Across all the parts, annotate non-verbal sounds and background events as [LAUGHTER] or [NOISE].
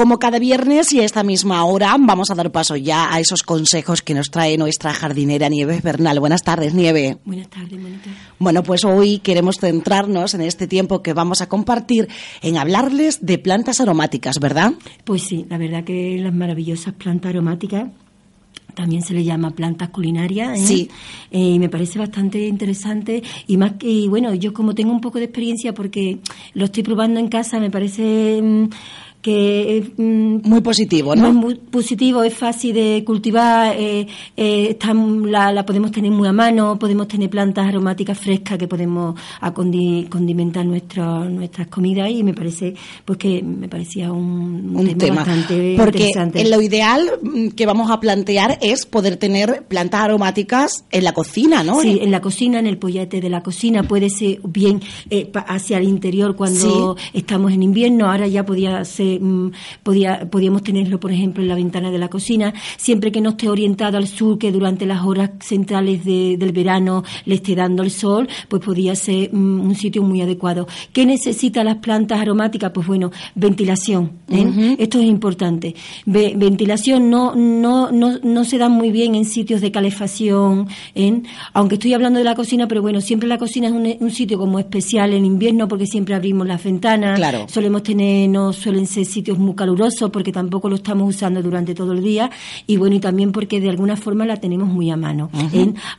Como cada viernes y a esta misma hora, vamos a dar paso ya a esos consejos que nos trae nuestra jardinera Nieves Bernal. Buenas tardes, Nieve. Buenas tardes, Mónica. Bueno, pues hoy queremos centrarnos en este tiempo que vamos a compartir en hablarles de plantas aromáticas, ¿verdad? Pues sí, la verdad que las maravillosas plantas aromáticas también se le llama plantas culinarias. ¿eh? Sí. Eh, y me parece bastante interesante. Y más que, y bueno, yo como tengo un poco de experiencia porque lo estoy probando en casa, me parece. mm, que es mm, Muy positivo, ¿no? muy positivo, es fácil de cultivar, eh, eh, está, la, la podemos tener muy a mano, podemos tener plantas aromáticas frescas que podemos acondi- condimentar nuestro- nuestras comidas y me parece pues que me parecía un, un tema, bastante porque interesante. lo ideal mm, que vamos a plantear es poder tener plantas aromáticas en la cocina, ¿no? Sí, en la cocina, en el pollete de la cocina, puede ser bien eh, hacia el interior cuando estamos en invierno, ahora ya podía ser, mm, podía, podíamos tenerlo, por ejemplo, en la ventana de la cocina, siempre que no esté orientado al sur, que durante las horas centrales de- del verano le esté dando el sol, pues podía ser mm, un sitio muy adecuado. ¿Qué necesitan las plantas aromáticas? Pues bueno, ventilación. ¿eh? Esto es importante. Ve- ventilación no, no, no, no se da muy bien en sitios de calefacción, ¿eh? aunque estoy hablando de la cocina, pero bueno, siempre la cocina es un, un sitio como especial en invierno porque siempre abrimos las ventanas. Claro. Solemos tener, no suelen ser sitios muy calurosos porque tampoco lo estamos usando durante todo el día y bueno, y también porque de alguna forma la tenemos muy a mano.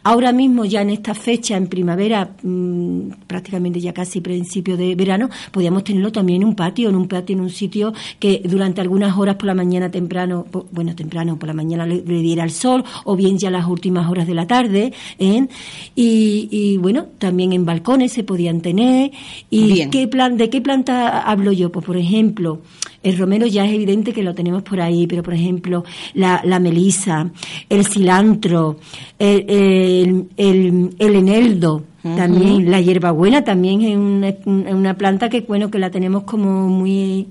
Ahora mismo ya en esta fecha, en primavera, mm, prácticamente ya casi principio de verano, podíamos tenerlo también en un patio, en un patio, en un sitio que durante algunas horas por la mañana temprano, bueno, temprano por la mañana le, le diera el sol o bien ya las últimas horas de la tarde, ¿eh? y, y bueno, también en balcones se podían tener. ¿Y Bien. qué plan, de qué planta hablo yo? Pues por ejemplo, el romero ya es evidente que lo tenemos por ahí, pero por ejemplo, la, la melisa, el cilantro, el, el, el- el eneldo, también la hierbabuena también es una, una planta que bueno que la tenemos como muy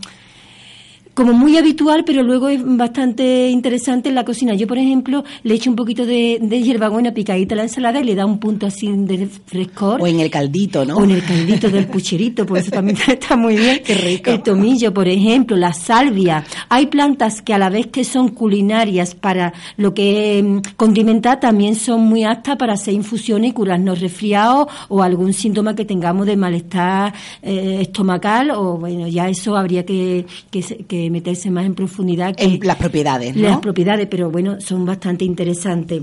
como muy habitual, pero luego es bastante interesante en la cocina. Yo, por ejemplo, le echo un poquito de, de hierbabuena picadita a la ensalada y le da un punto así de frescor. O en el caldito, ¿no? O en el caldito del pucherito, por eso también [LAUGHS] está muy bien. Qué rico. El tomillo, por ejemplo, la salvia. Hay plantas que a la vez que son culinarias para lo que mm, condimentar, también son muy aptas para hacer infusiones y curarnos resfriados o algún síntoma que tengamos de malestar eh, estomacal o bueno, ya eso habría que, que, se- meterse más en profundidad. que- En las propiedades, ¿no? las propiedades, pero bueno, son bastante interesantes.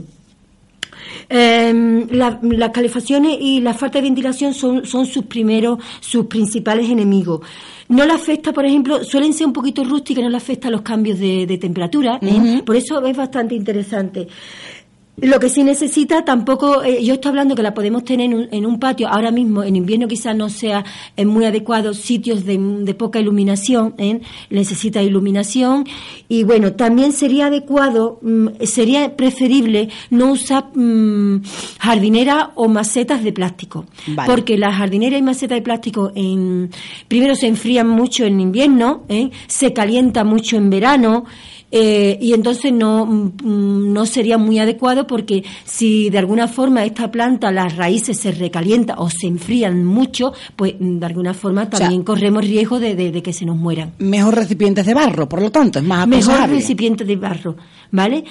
Eh, la- las calefacciones y la falta de ventilación son, son sus primeros, sus principales enemigos. No le afecta, por ejemplo, suelen ser un poquito rústicas, no le afecta los cambios de, de temperatura, ¿eh? por eso es bastante interesante. Lo que sí necesita tampoco, eh, yo estoy hablando que la podemos tener en un, en un patio, ahora mismo en invierno quizás no sea eh, muy adecuado, sitios de, de poca iluminación, ¿eh? necesita iluminación y bueno, también sería adecuado, mm, sería preferible no usar mm, jardineras o macetas de plástico, Vale. porque las jardineras y macetas de plástico en, primero se enfrían mucho en invierno, ¿eh? se calienta mucho en verano, eh, y entonces no, mm, no sería muy adecuado porque si de alguna forma esta planta, las raíces se recalientan o se enfrían mucho, pues mm, de alguna forma también corremos riesgo de, de- de que se nos mueran. Mejor recipientes de barro, por lo tanto, es más Mejor aconsejable. recipiente de barro, ¿vale?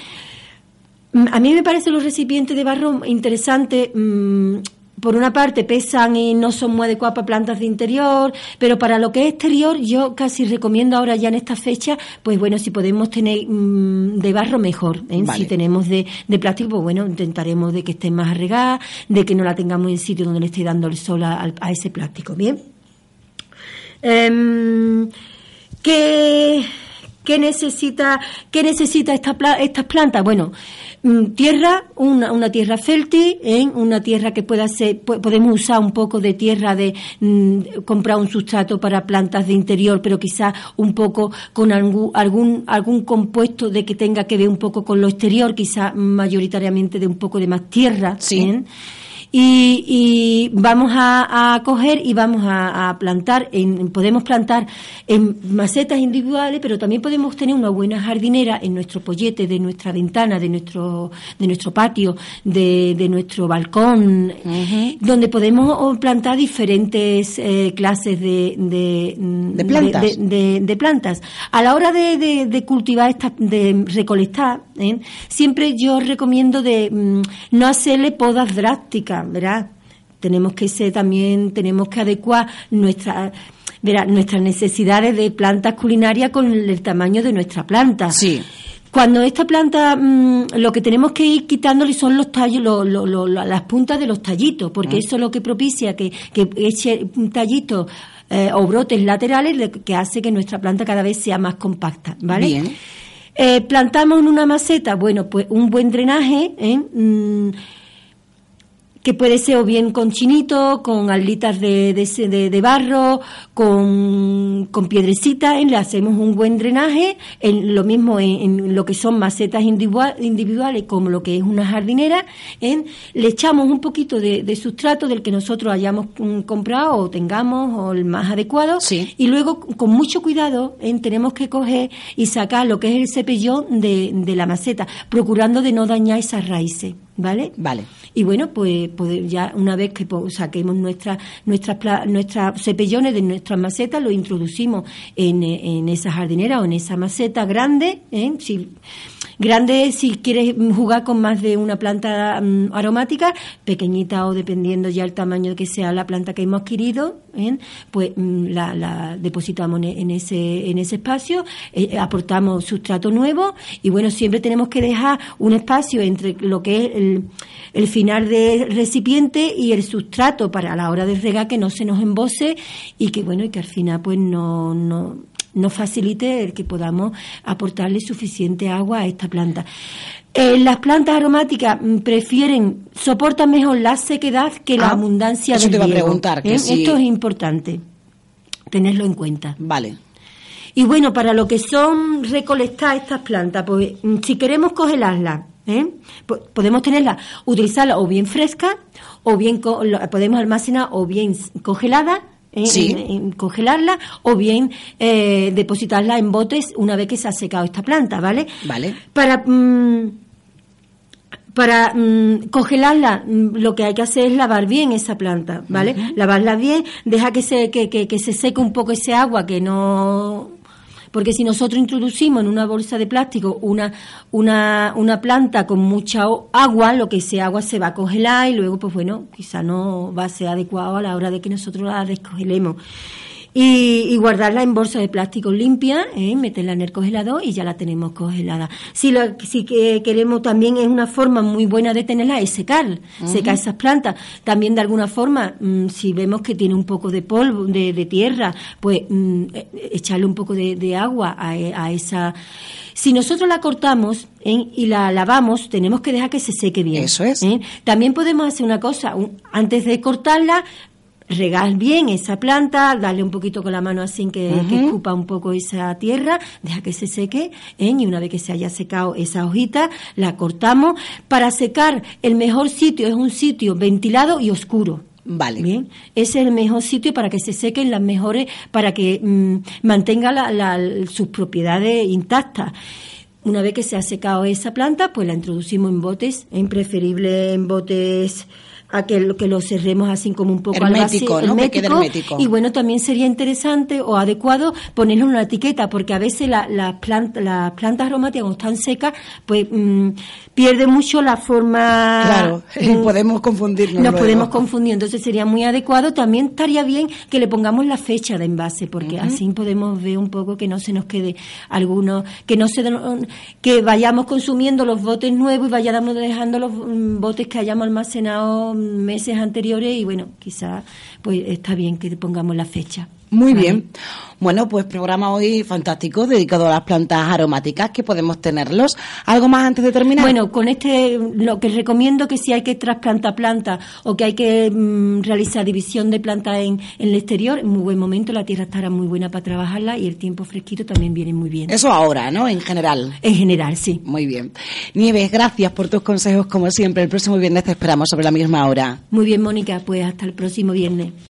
Mm, A mí me parecen los recipientes de barro interesantes. mm, por una parte pesan y no son muy adecuados para plantas de interior, pero para lo que es exterior yo casi recomiendo ahora ya en esta fecha, pues bueno, si podemos tener mm, de barro mejor. ¿eh? Vale. Si tenemos de, de plástico, pues bueno, intentaremos de que esté más arregada, de que no la tengamos en sitio donde le esté dando el sol a, a ese plástico. Bien. Em, ¿qué, ¿Qué necesita, qué necesita esta, estas plantas? Bueno, mm, tierra, una, una tierra fértil, ¿eh? una tierra que pueda ser, podemos usar un poco de tierra de mm, comprar un sustrato para plantas de interior, pero quizás un poco con algún, algún, algún compuesto de que tenga que ver un poco con lo exterior, quizás mayoritariamente de un poco de más tierra. Sí. ¿eh? Y, vamos a, coger y vamos a, plantar, en, podemos plantar en macetas individuales, pero también podemos tener una buena jardinera en nuestro pollete, de nuestra ventana, de nuestro, de nuestro patio, de, de nuestro balcón, donde podemos plantar diferentes eh, clases de, de, plantas. De, plantas. A la hora de, cultivar, esta, de recolectar, ¿eh? siempre yo recomiendo de mm, no hacerle podas drásticas ¿verdad? Tenemos que ser también, tenemos que adecuar nuestra, nuestras necesidades de plantas culinarias con el tamaño de nuestra planta. Sí. Cuando esta planta, mm, lo que tenemos que ir quitándole son los tallos, las puntas de los tallitos, porque mm. eso es lo que propicia que, que eche tallitos eh, o brotes laterales, que hace que nuestra planta cada vez sea más compacta, ¿vale? Bien. Eh, plantamos en una maceta, bueno, pues un buen drenaje, ¿eh? Mm, que puede ser o bien con chinito, con alitas de, de, de barro, con, con piedrecitas, le hacemos un buen drenaje, en, lo mismo en, lo que son macetas individuales como lo que es una jardinera, en, le echamos un poquito de, sustrato del que nosotros hayamos mm, comprado o tengamos o el más adecuado y luego con mucho cuidado en, tenemos que coger y sacar lo que es el cepillón de, de la maceta, procurando de no dañar esas raíces. ¿Vale? Vale. Y bueno, pues, pues ya una vez que saquemos nuestras nuestras nuestras cepillones de nuestras macetas, lo introducimos en, en esa jardinera o en esa maceta grande, ¿eh? Si, Grande si quieres jugar con más de una planta mm, aromática, pequeñita o dependiendo ya el tamaño que sea la planta que hemos adquirido, ¿eh? pues mm, la, depositamos en ese, en ese espacio, eh, aportamos sustrato nuevo y bueno, siempre tenemos que dejar un espacio entre lo que es el, final del recipiente y el sustrato para a la hora de regar que no se nos embose y que bueno, y que al final pues no nos facilite el que podamos aportarle suficiente agua a esta planta. Eh, las plantas aromáticas mm, prefieren, soportan mejor la sequedad que la ah, abundancia eso te a preguntar. ¿eh? Esto es importante, tenerlo en cuenta. Vale. Y bueno, para lo que son recolectar estas plantas, pues mm, si queremos congelarlas, ¿eh? podemos tenerlas, utilizarlas o bien frescas, o bien podemos almacenar o bien congeladas, en, congelarla o bien eh, depositarla en botes una vez que se ha secado esta planta, ¿vale? Vale. Para mm, para mm, congelarla mm, lo que hay que hacer es lavar bien esa planta, ¿vale? Lavarla bien, deja que se que, que, que se seque un poco ese agua que no porque si nosotros introducimos en una bolsa de plástico una, una, una planta con mucha agua, lo que ese agua se va a congelar y luego, pues bueno, quizá no va a ser adecuado a la hora de que nosotros la descongelemos y, guardarla en bolsa de plástico limpia, ¿eh? meterla en el congelador y ya la tenemos congelada. Si lo si que queremos también es una forma muy buena de tenerla es secar, secar esas plantas. También de alguna forma, mm, si vemos que tiene un poco de polvo, de, tierra, pues mm, e, echarle un poco de, agua a, esa si nosotros la cortamos ¿eh? y la lavamos, tenemos que dejar que se seque bien. Eso es. ¿eh? También podemos hacer una cosa, antes de cortarla, regar bien esa planta, darle un poquito con la mano así que, ocupa un poco esa tierra, deja que se seque ¿eh? y una vez que se haya secado esa hojita, la cortamos. Para secar, el mejor sitio es un sitio ventilado y oscuro. Vale. Bien, ese es el mejor sitio para que se sequen las mejores, para que mm, mantenga la, sus propiedades intactas. Una vez que se ha secado esa planta, pues la introducimos en botes, es preferible en botes a que, que lo cerremos así como un poco hermético, ¿no? hermético. Y bueno, también sería interesante o adecuado ponerle una etiqueta, porque a veces las la planta, las plantas aromáticas cuando están secas, pues mm, pierde mucho la forma. Claro, [LAUGHS] podemos confundirnos. Nos podemos confundir, entonces sería muy adecuado. También estaría bien que le pongamos la fecha de envase, porque así podemos ver un poco que no se nos quede alguno, que no se que vayamos consumiendo los botes nuevos y vayamos dejando los mm, botes que hayamos almacenado meses anteriores y bueno, quizá pues está bien que pongamos la fecha. Muy bien. Bueno, pues programa hoy fantástico dedicado a las plantas aromáticas que podemos tenerlos. ¿Algo más antes de terminar? Bueno, con este lo que recomiendo que si hay que trasplantar plantas o que hay que mm, realizar división de plantas en, en, el exterior, en muy buen momento la tierra estará muy buena para trabajarla y el tiempo fresquito también viene muy bien. Eso ahora, ¿no? En general. En general, sí. Muy bien. Nieves, gracias por tus consejos como siempre. El próximo viernes te esperamos sobre la misma hora. Muy bien, Mónica, pues hasta el próximo viernes.